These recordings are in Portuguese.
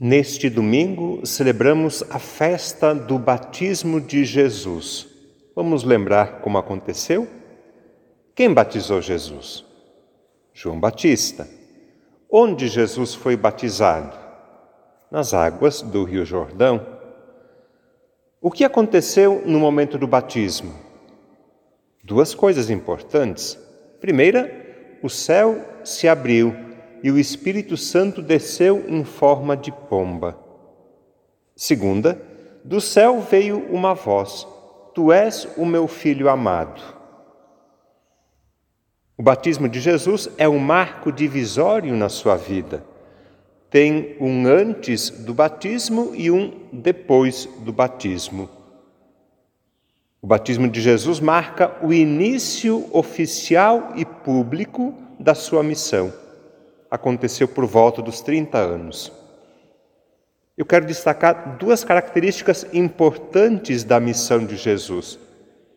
Neste domingo celebramos a festa do batismo de Jesus. Vamos lembrar como aconteceu? Quem batizou Jesus? João Batista. Onde Jesus foi batizado? Nas águas do Rio Jordão. O que aconteceu no momento do batismo? Duas coisas importantes. Primeira, o céu se abriu e o Espírito Santo desceu em forma de pomba. Segunda, do céu veio uma voz: Tu és o meu filho amado. O batismo de Jesus é um marco divisório na sua vida. Tem um antes do batismo e um depois do batismo. O batismo de Jesus marca o início oficial e público da sua missão aconteceu por volta dos 30 anos. Eu quero destacar duas características importantes da missão de Jesus,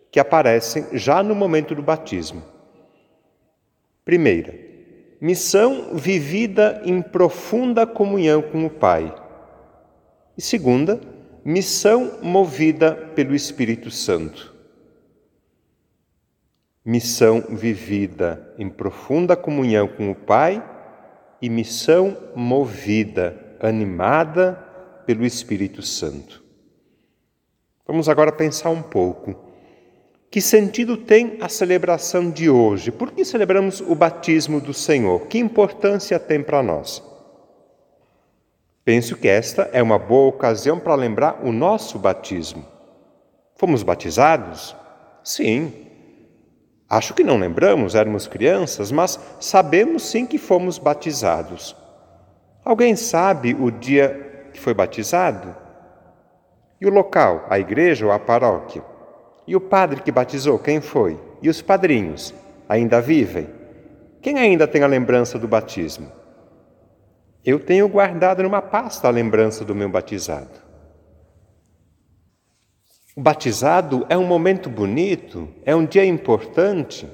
que aparecem já no momento do batismo. Primeira, missão vivida em profunda comunhão com o Pai. E segunda, missão movida pelo Espírito Santo. Missão vivida em profunda comunhão com o Pai e missão movida, animada pelo Espírito Santo. Vamos agora pensar um pouco. Que sentido tem a celebração de hoje? Por que celebramos o batismo do Senhor? Que importância tem para nós? Penso que esta é uma boa ocasião para lembrar o nosso batismo. Fomos batizados? Sim, Acho que não lembramos, éramos crianças, mas sabemos sim que fomos batizados. Alguém sabe o dia que foi batizado? E o local, a igreja ou a paróquia? E o padre que batizou, quem foi? E os padrinhos, ainda vivem? Quem ainda tem a lembrança do batismo? Eu tenho guardado numa pasta a lembrança do meu batizado. O batizado é um momento bonito, é um dia importante.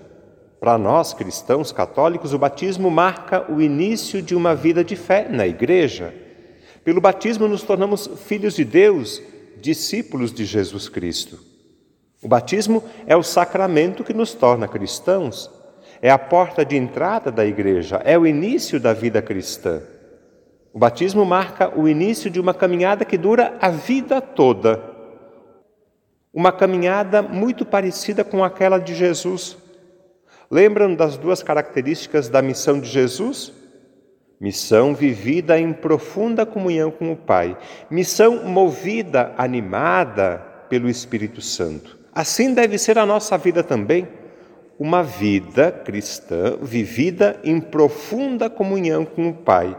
Para nós cristãos católicos, o batismo marca o início de uma vida de fé na igreja. Pelo batismo, nos tornamos filhos de Deus, discípulos de Jesus Cristo. O batismo é o sacramento que nos torna cristãos, é a porta de entrada da igreja, é o início da vida cristã. O batismo marca o início de uma caminhada que dura a vida toda uma caminhada muito parecida com aquela de Jesus. Lembram das duas características da missão de Jesus? Missão vivida em profunda comunhão com o Pai, missão movida, animada pelo Espírito Santo. Assim deve ser a nossa vida também, uma vida cristã vivida em profunda comunhão com o Pai.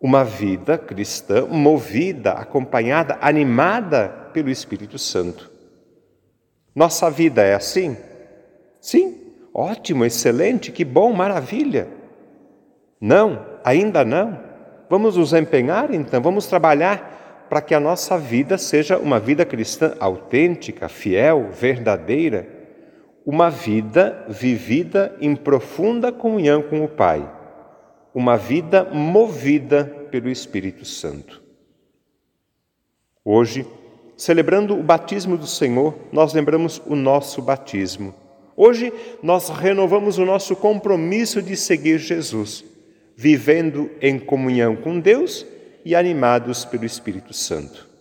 Uma vida cristã movida, acompanhada, animada pelo Espírito Santo. Nossa vida é assim? Sim, ótimo, excelente, que bom, maravilha. Não, ainda não. Vamos nos empenhar então, vamos trabalhar para que a nossa vida seja uma vida cristã autêntica, fiel, verdadeira, uma vida vivida em profunda comunhão com o Pai, uma vida movida pelo Espírito Santo. Hoje, Celebrando o batismo do Senhor, nós lembramos o nosso batismo. Hoje nós renovamos o nosso compromisso de seguir Jesus, vivendo em comunhão com Deus e animados pelo Espírito Santo.